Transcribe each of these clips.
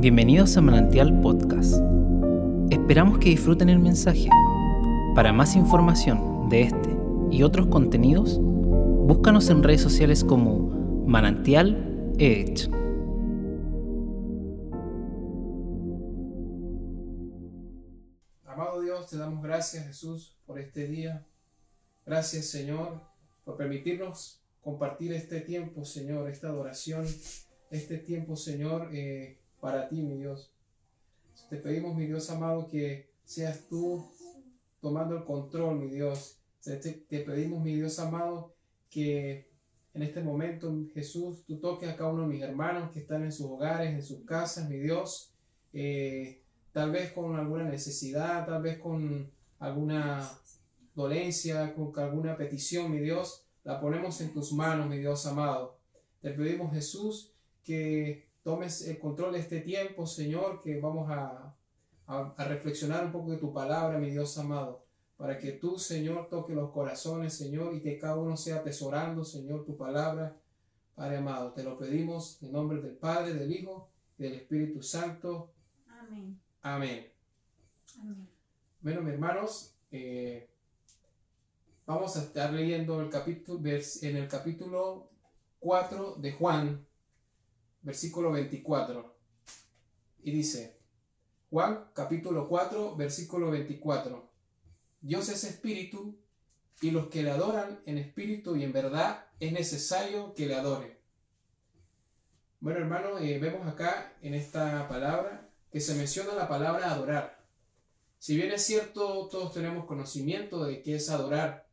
Bienvenidos a Manantial Podcast. Esperamos que disfruten el mensaje. Para más información de este y otros contenidos, búscanos en redes sociales como Manantial Edge. Amado Dios, te damos gracias Jesús por este día. Gracias Señor por permitirnos compartir este tiempo, Señor, esta adoración, este tiempo, Señor, eh, para ti, mi Dios. Te pedimos, mi Dios amado, que seas tú tomando el control, mi Dios. Te, pedimos, mi Dios amado, que en este momento, Jesús, tú toques a cada uno de mis hermanos que están en sus hogares, en sus casas, mi Dios. Eh, tal vez con alguna necesidad, tal vez con alguna dolencia, con alguna petición, mi Dios, la ponemos en tus manos, mi Dios amado. Te pedimos, Jesús, que tomes el control de este tiempo, Señor, que vamos a, a, reflexionar un poco de tu palabra, mi Dios amado, para que tú, Señor, toque los corazones, Señor, y que cada uno sea atesorando, Señor, tu palabra, Padre amado. Te lo pedimos en nombre del Padre, del Hijo y del Espíritu Santo. Amén. Amén. Bueno, mis hermanos, eh, vamos a estar leyendo el capítulo, en el capítulo 4 de Juan, versículo 24. Y dice, Juan capítulo 4, versículo 24. Dios es espíritu y los que le adoran en espíritu y en verdad es necesario que le adoren. Bueno, hermano, eh, vemos acá en esta palabra que se menciona la palabra adorar. Si bien es cierto, todos tenemos conocimiento de qué es adorar.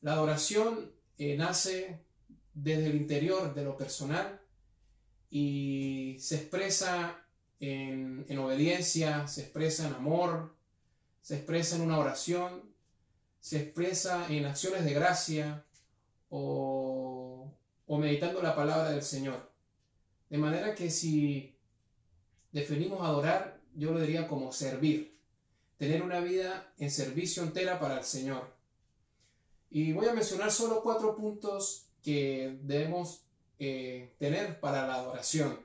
La adoración eh, nace desde el interior de lo personal y se expresa en, obediencia, se expresa en amor, se expresa en una oración, se expresa en acciones de gracia o, o meditando la palabra del Señor. De manera que si definimos adorar, yo lo diría como servir, tener una vida en servicio entera para el Señor. Y voy a mencionar solo cuatro puntos que debemos eh, tener para la adoración.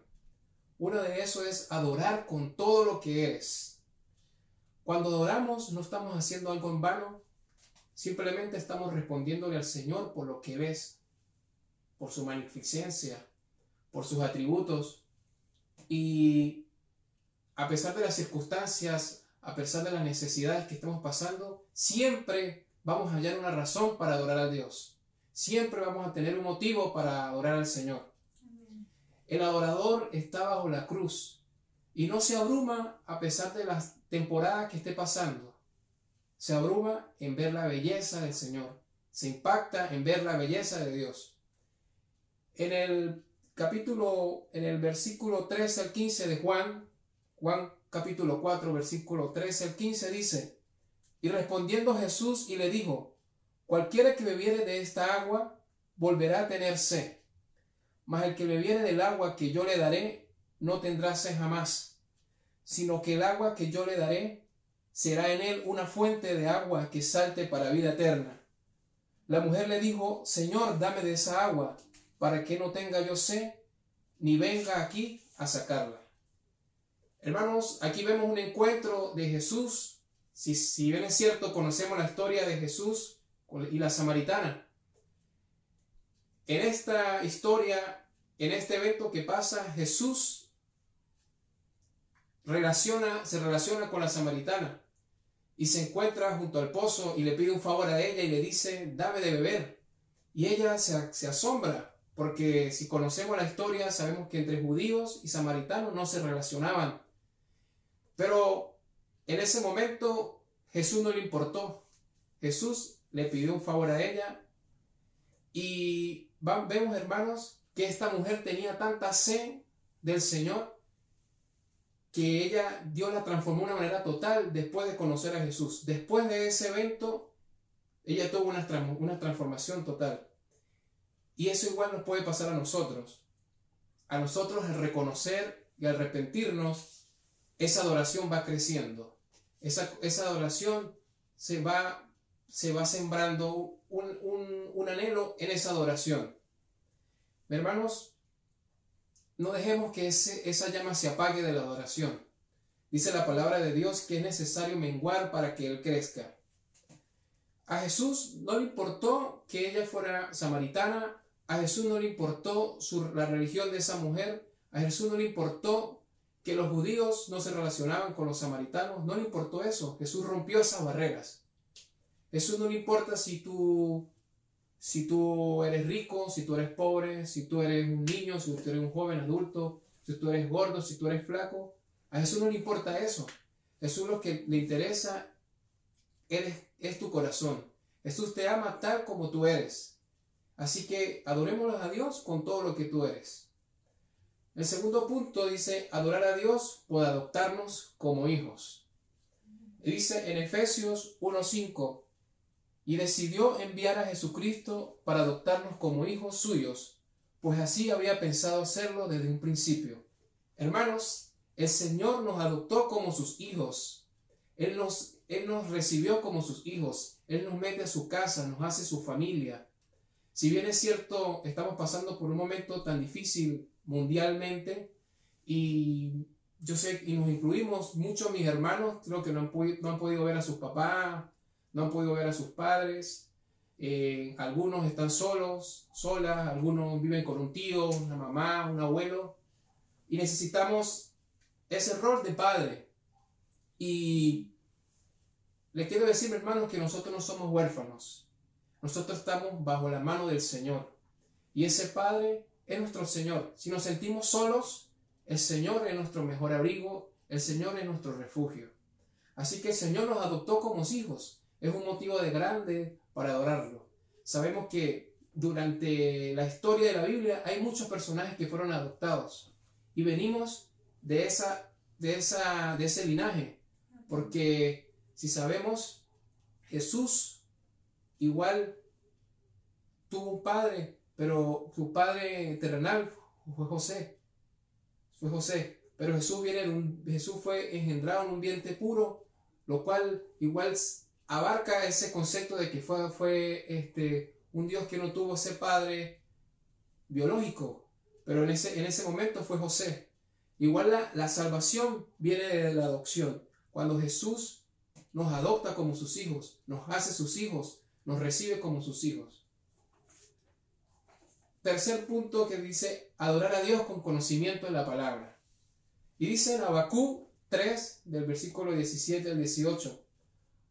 Uno de eso es adorar con todo lo que eres. Cuando adoramos no estamos haciendo algo en vano, simplemente estamos respondiéndole al Señor por lo que ves, por su magnificencia, por sus atributos. Y a pesar de las circunstancias, a pesar de las necesidades que estamos pasando, siempre vamos a hallar una razón para adorar a Dios siempre vamos a tener un motivo para adorar al Señor. El adorador está bajo la cruz y no se abruma a pesar de las temporadas que esté pasando. Se abruma en ver la belleza del Señor. Se impacta en ver la belleza de Dios. En el capítulo, en el versículo 13 al 15 de Juan, Juan capítulo 4, versículo 13 al 15 dice, y respondiendo Jesús y le dijo, Cualquiera que bebiere de esta agua volverá a tener sed, mas el que bebiere del agua que yo le daré no tendrá sed jamás, sino que el agua que yo le daré será en él una fuente de agua que salte para vida eterna. La mujer le dijo, Señor, dame de esa agua, para que no tenga yo sed, ni venga aquí a sacarla. Hermanos, aquí vemos un encuentro de Jesús. Si, si bien es cierto, conocemos la historia de Jesús, y la samaritana. En esta historia, en este evento que pasa, Jesús relaciona, se relaciona con la samaritana y se encuentra junto al pozo y le pide un favor a ella y le dice, dame de beber. Y ella se, se asombra, porque si conocemos la historia, sabemos que entre judíos y samaritanos no se relacionaban. Pero en ese momento Jesús no le importó. Jesús le pidió un favor a ella y vemos, hermanos, que esta mujer tenía tanta sed del Señor que ella, Dios la transformó de una manera total después de conocer a Jesús. Después de ese evento, ella tuvo una, una transformación total. Y eso igual nos puede pasar a nosotros. A nosotros al reconocer y arrepentirnos, esa adoración va creciendo. Esa, esa adoración se va se va sembrando un, anhelo en esa adoración. Hermanos, no dejemos que ese, esa llama se apague de la adoración. Dice la palabra de Dios que es necesario menguar para que Él crezca. A Jesús no le importó que ella fuera samaritana, a Jesús no le importó la religión de esa mujer, a Jesús no le importó que los judíos no se relacionaban con los samaritanos, no le importó eso, Jesús rompió esas barreras. Jesús no le importa si tú, si tú eres rico, si tú eres pobre, si tú eres un niño, si tú eres un joven adulto, si tú eres gordo, si tú eres flaco. A Jesús no le importa eso. Jesús lo que le interesa es tu corazón. Jesús te ama tal como tú eres. Así que adorémoslo a Dios con todo lo que tú eres. El segundo punto dice adorar a Dios por adoptarnos como hijos. Dice en Efesios 1.5, y decidió enviar a Jesucristo para adoptarnos como hijos suyos, pues así había pensado hacerlo desde un principio. Hermanos, el Señor nos adoptó como sus hijos. Él nos, Él nos recibió como sus hijos. Él nos mete a su casa, nos hace su familia. Si bien es cierto, estamos pasando por un momento tan difícil mundialmente y yo sé, y nos incluimos muchos mis hermanos, creo que no han, no han podido ver a sus papás, no han podido ver a sus padres, eh, algunos están solos, solas, algunos viven con un tío, una mamá, un abuelo, y necesitamos ese rol de padre. Y les quiero decir, hermanos, que nosotros no somos huérfanos. Nosotros estamos bajo la mano del Señor. Y ese Padre es nuestro Señor. Si nos sentimos solos, el Señor es nuestro mejor abrigo, el Señor es nuestro refugio. Así que el Señor nos adoptó como hijos. Es un motivo de grande para adorarlo. Sabemos que durante la historia de la Biblia hay muchos personajes que fueron adoptados y venimos de esa de esa de ese linaje, porque si sabemos Jesús igual tuvo un padre, pero su padre terrenal fue José. Fue José. Pero Jesús, viene un, Jesús fue engendrado en un vientre puro, lo cual igual abarca ese concepto de que fue, fue este, un Dios que no tuvo ese padre biológico, pero en ese, en ese momento fue José. Igual la, la salvación viene de la adopción. Cuando Jesús nos adopta como sus hijos, nos hace sus hijos, nos recibe como sus hijos. Tercer punto que dice adorar a Dios con conocimiento de la palabra. Y dice en Abacú 3, del versículo 17 al 18,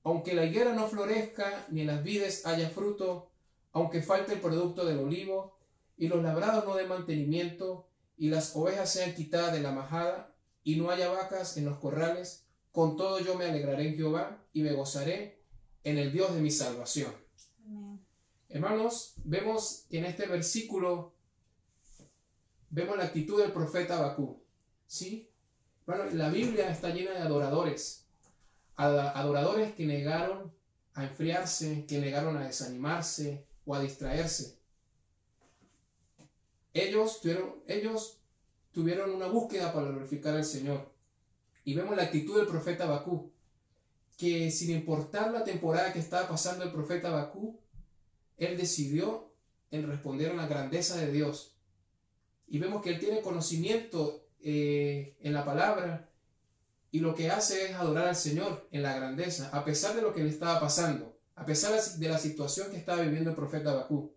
aunque la higuera no florezca, ni en las vides haya fruto, aunque falte el producto del olivo, y los labrados no den mantenimiento, y las ovejas sean quitadas de la majada, y no haya vacas en los corrales, con todo yo me alegraré en Jehová, y me gozaré en el Dios de mi salvación. Hermanos, vemos que en este versículo vemos la actitud del profeta Abacú. ¿Sí? Bueno, la Biblia está llena de adoradores. Adoradores que negaron a enfriarse, que negaron a desanimarse o a distraerse. Ellos tuvieron, ellos tuvieron una búsqueda para glorificar al Señor. Y vemos la actitud del profeta Abacú, que sin importar la temporada que estaba pasando el profeta Abacú, él decidió en responder a la grandeza de Dios. Y vemos que él tiene conocimiento eh, en la palabra y lo que hace es adorar al Señor en la grandeza, a pesar de lo que le estaba pasando, a pesar de la situación que estaba viviendo el profeta Bakú.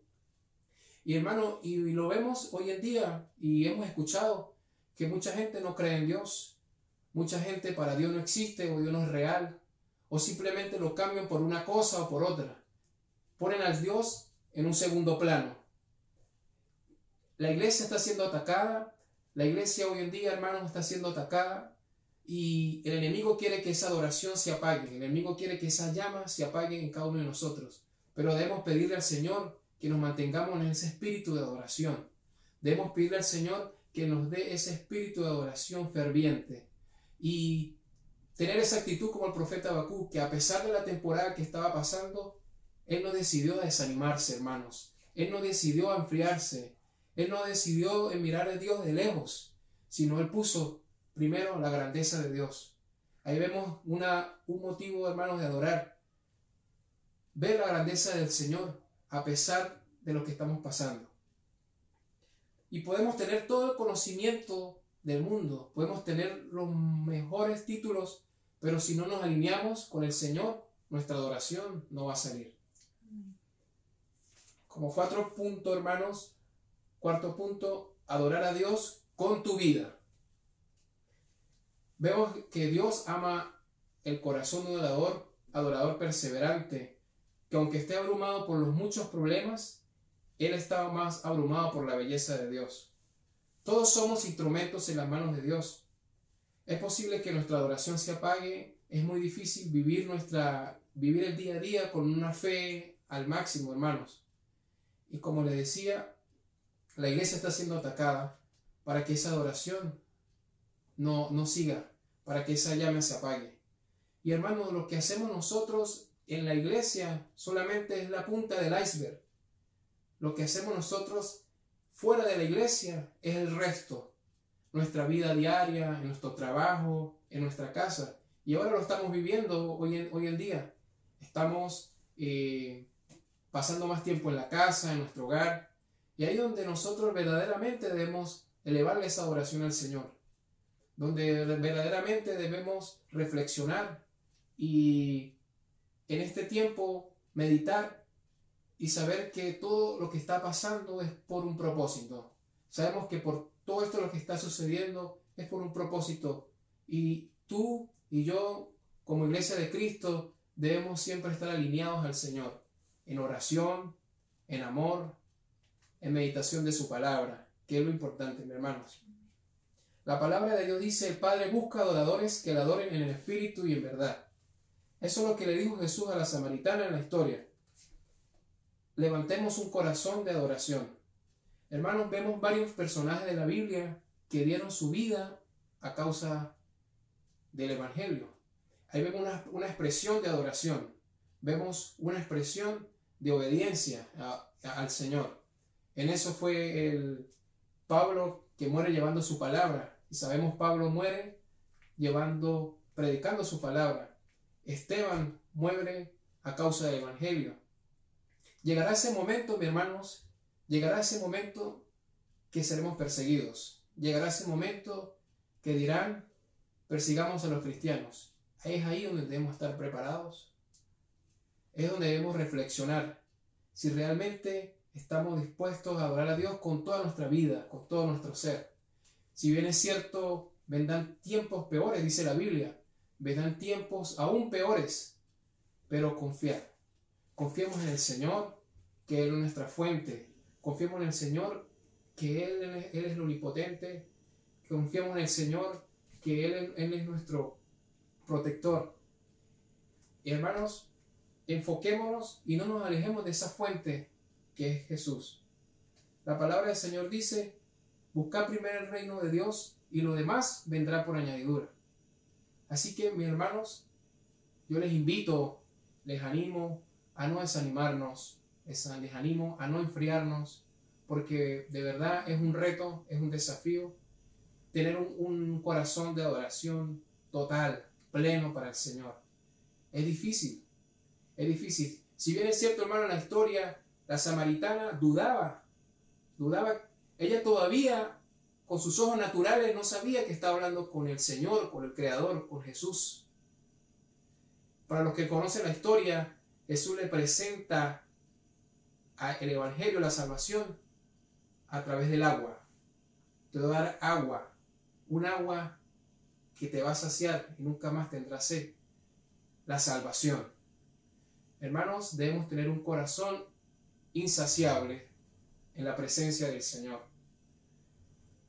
Y hermano, y lo vemos hoy en día y hemos escuchado que mucha gente no cree en Dios, mucha gente para Dios no existe o Dios no es real, o simplemente lo cambian por una cosa o por otra ponen al Dios en un segundo plano. La iglesia está siendo atacada, la iglesia hoy en día, hermanos, está siendo atacada y el enemigo quiere que esa adoración se apague, el enemigo quiere que esa llama se apague en cada uno de nosotros. Pero debemos pedirle al Señor que nos mantengamos en ese espíritu de adoración. Debemos pedirle al Señor que nos dé ese espíritu de adoración ferviente y tener esa actitud como el profeta Bakú, que a pesar de la temporada que estaba pasando, él no decidió desanimarse, hermanos. Él no decidió enfriarse. Él no decidió mirar a Dios de lejos, sino él puso primero la grandeza de Dios. Ahí vemos una, un motivo, hermanos, de adorar. Ver la grandeza del Señor a pesar de lo que estamos pasando. y podemos tener todo el conocimiento del mundo, podemos tener los mejores títulos, pero si no nos alineamos con el Señor, nuestra adoración no va a salir. Como cuatro puntos, hermanos, cuarto punto, adorar a Dios con tu vida. Vemos que Dios ama el corazón adorador, adorador perseverante, que aunque esté abrumado por los muchos problemas, él estaba más abrumado por la belleza de Dios. Todos somos instrumentos en las manos de Dios. Es posible que nuestra adoración se apague, es muy difícil vivir nuestra vivir el día a día con una fe al máximo, hermanos. Y como les decía, la iglesia está siendo atacada para que esa adoración no, no siga, para que esa llama se apague. Y hermanos, lo que hacemos nosotros en la iglesia solamente es la punta del iceberg. Lo que hacemos nosotros fuera de la iglesia es el resto. Nuestra vida diaria, en nuestro trabajo, en nuestra casa. Y ahora lo estamos viviendo hoy en, hoy en día. Estamos eh, pasando más tiempo en la casa, en nuestro hogar. Y ahí donde nosotros verdaderamente debemos elevarle esa oración al Señor. Donde verdaderamente debemos reflexionar y en este tiempo meditar y saber que todo lo que está pasando es por un propósito. Sabemos que por todo esto lo que está sucediendo es por un propósito. Y tú y yo, como iglesia de Cristo, debemos siempre estar alineados al Señor, en oración, en amor, en meditación de su palabra, que es lo importante, mis hermanos. La palabra de Dios dice, el Padre busca adoradores que le adoren en el Espíritu y en verdad. Eso es lo que le dijo Jesús a la samaritana en la historia levantemos un corazón de adoración. Hermanos, vemos varios personajes de la Biblia que dieron su vida a causa del Evangelio. Ahí vemos una, expresión de adoración, vemos una expresión de obediencia al Señor. En eso fue el Pablo que muere llevando su palabra. Y sabemos Pablo muere llevando, predicando su palabra. Esteban muere a causa del Evangelio. Llegará ese momento, mis hermanos, llegará ese momento que seremos perseguidos. Llegará ese momento que dirán, persigamos a los cristianos. Es ahí donde debemos estar preparados. Es donde debemos reflexionar si realmente estamos dispuestos a adorar a Dios con toda nuestra vida, con todo nuestro ser. Si bien es cierto, vendrán tiempos peores, dice la Biblia, vendrán tiempos aún peores, pero confiar. Confiemos en el Señor, que Él es nuestra fuente. Confiemos en el Señor, que Él, es el omnipotente. Confiemos en el Señor, que Él, Él es nuestro protector. Y hermanos, enfoquémonos y no nos alejemos de esa fuente que es Jesús. La palabra del Señor dice, buscad primero el reino de Dios y lo demás vendrá por añadidura. Así que, mis hermanos, yo les invito, les animo a no desanimarnos, les animo a no enfriarnos, porque de verdad es un reto, es un desafío tener un, corazón de adoración total, pleno para el Señor. Es difícil, es difícil. Si bien es cierto, hermano, en la historia, la samaritana dudaba, dudaba, ella todavía con sus ojos naturales no sabía que estaba hablando con el Señor, con el Creador, con Jesús. Para los que conocen la historia, Jesús le presenta el Evangelio, la salvación, a través del agua. Te voy a dar agua, un agua que te va a saciar y nunca más tendrás sed. La salvación. Hermanos, debemos tener un corazón insaciable en la presencia del Señor.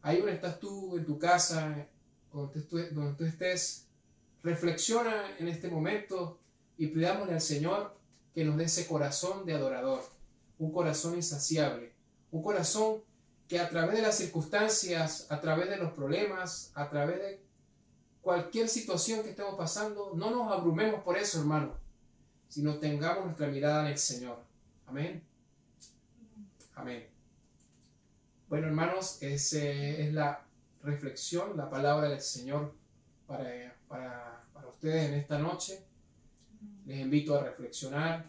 Ahí donde estás tú, en tu casa, donde tú, estés, reflexiona en este momento y pidámosle al Señor que nos dé ese corazón de adorador, un corazón insaciable, un corazón que a través de las circunstancias, a través de los problemas, a través de cualquier situación que estemos pasando, no nos abrumemos por eso, hermano, sino tengamos nuestra mirada en el Señor. Amén. Amén. Bueno, hermanos, esa es la reflexión, la palabra del Señor para, para, ustedes en esta noche les invito a reflexionar,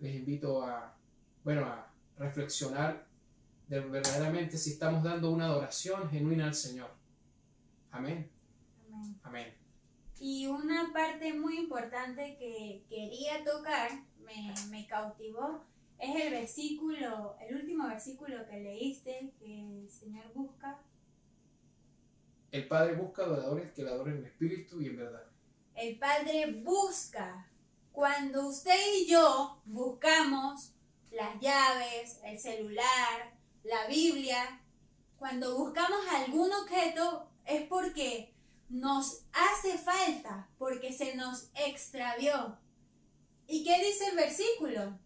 les invito a, bueno, a reflexionar de verdaderamente si estamos dando una adoración genuina al Señor. Amén. Amén. Amén. Y una parte muy importante que quería tocar, me cautivó, es el versículo, el último versículo que leíste, que el Señor busca. El Padre busca adoradores que le adoren en espíritu y en verdad. El Padre busca. Cuando usted y yo buscamos las llaves, el celular, la Biblia, cuando buscamos algún objeto es porque nos hace falta, porque se nos extravió. ¿Y qué dice el versículo?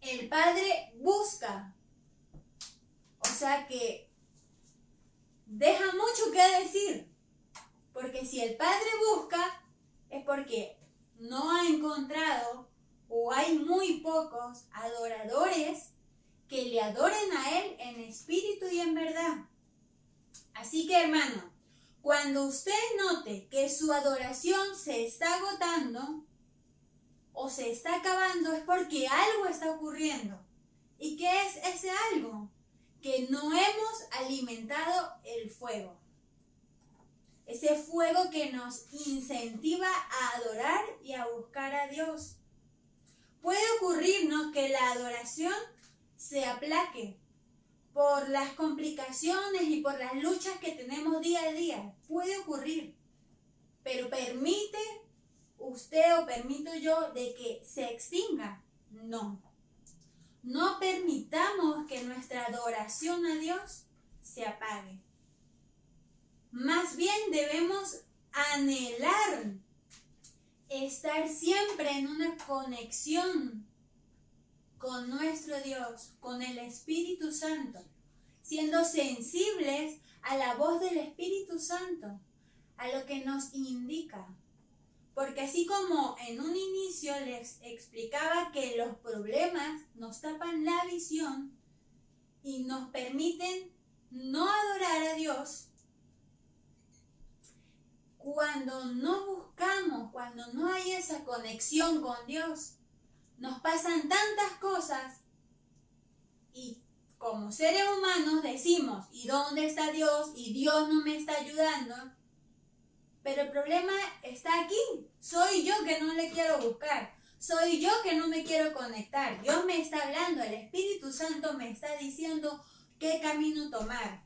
El Padre busca. O sea que deja mucho que decir. Porque si el Padre busca, es porque no ha encontrado o hay muy pocos adoradores que le adoren a Él en espíritu y en verdad. Así que hermano, cuando usted note que su adoración se está agotando o se está acabando es porque algo está ocurriendo. ¿Y qué es ese algo? Que no hemos alimentado el fuego. Ese fuego que nos incentiva a adorar y a buscar a Dios. Puede ocurrirnos que la adoración se aplaque por las complicaciones y por las luchas que tenemos día a día. Puede ocurrir. Pero permite usted o permito yo de que se extinga. No. No permitamos que nuestra adoración a Dios se apague. Más bien debemos anhelar estar siempre en una conexión con nuestro Dios, con el Espíritu Santo, siendo sensibles a la voz del Espíritu Santo, a lo que nos indica. Porque así como en un inicio les explicaba que los problemas nos tapan la visión y nos permiten no adorar a Dios, cuando no buscamos, cuando no hay esa conexión con Dios, nos pasan tantas cosas y como seres humanos decimos, ¿y dónde está Dios? Y Dios no me está ayudando. Pero el problema está aquí. Soy yo que no le quiero buscar. Soy yo que no me quiero conectar. Dios me está hablando. El Espíritu Santo me está diciendo qué camino tomar.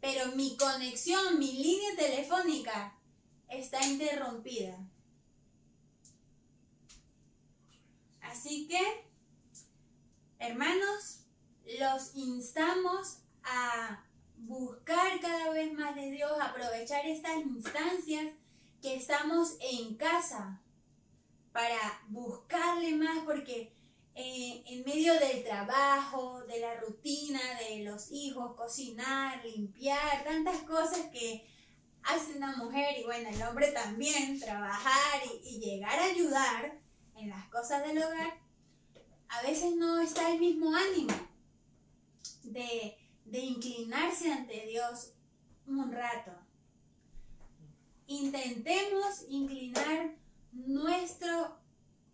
Pero mi conexión, mi línea telefónica está interrumpida. Así que, hermanos, los instamos a buscar cada vez más de Dios, aprovechar estas instancias que estamos en casa para buscarle más, porque eh, en medio del trabajo, de la rutina, de los hijos, cocinar, limpiar, tantas cosas que hace una mujer y bueno, el hombre también, trabajar y, y llegar a ayudar en las cosas del hogar, a veces no está el mismo ánimo de, de inclinarse ante Dios un rato. Intentemos inclinar nuestro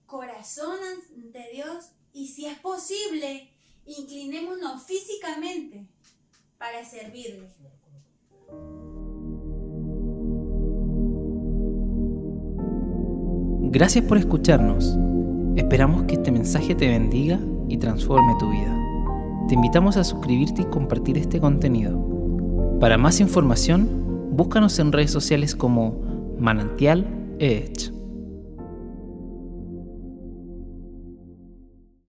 corazón ante Dios y si es posible, inclinémonos físicamente para servirle. Gracias por escucharnos. Esperamos que este mensaje te bendiga y transforme tu vida. Te invitamos a suscribirte y compartir este contenido. Para más información, búscanos en redes sociales como Manantial Edge.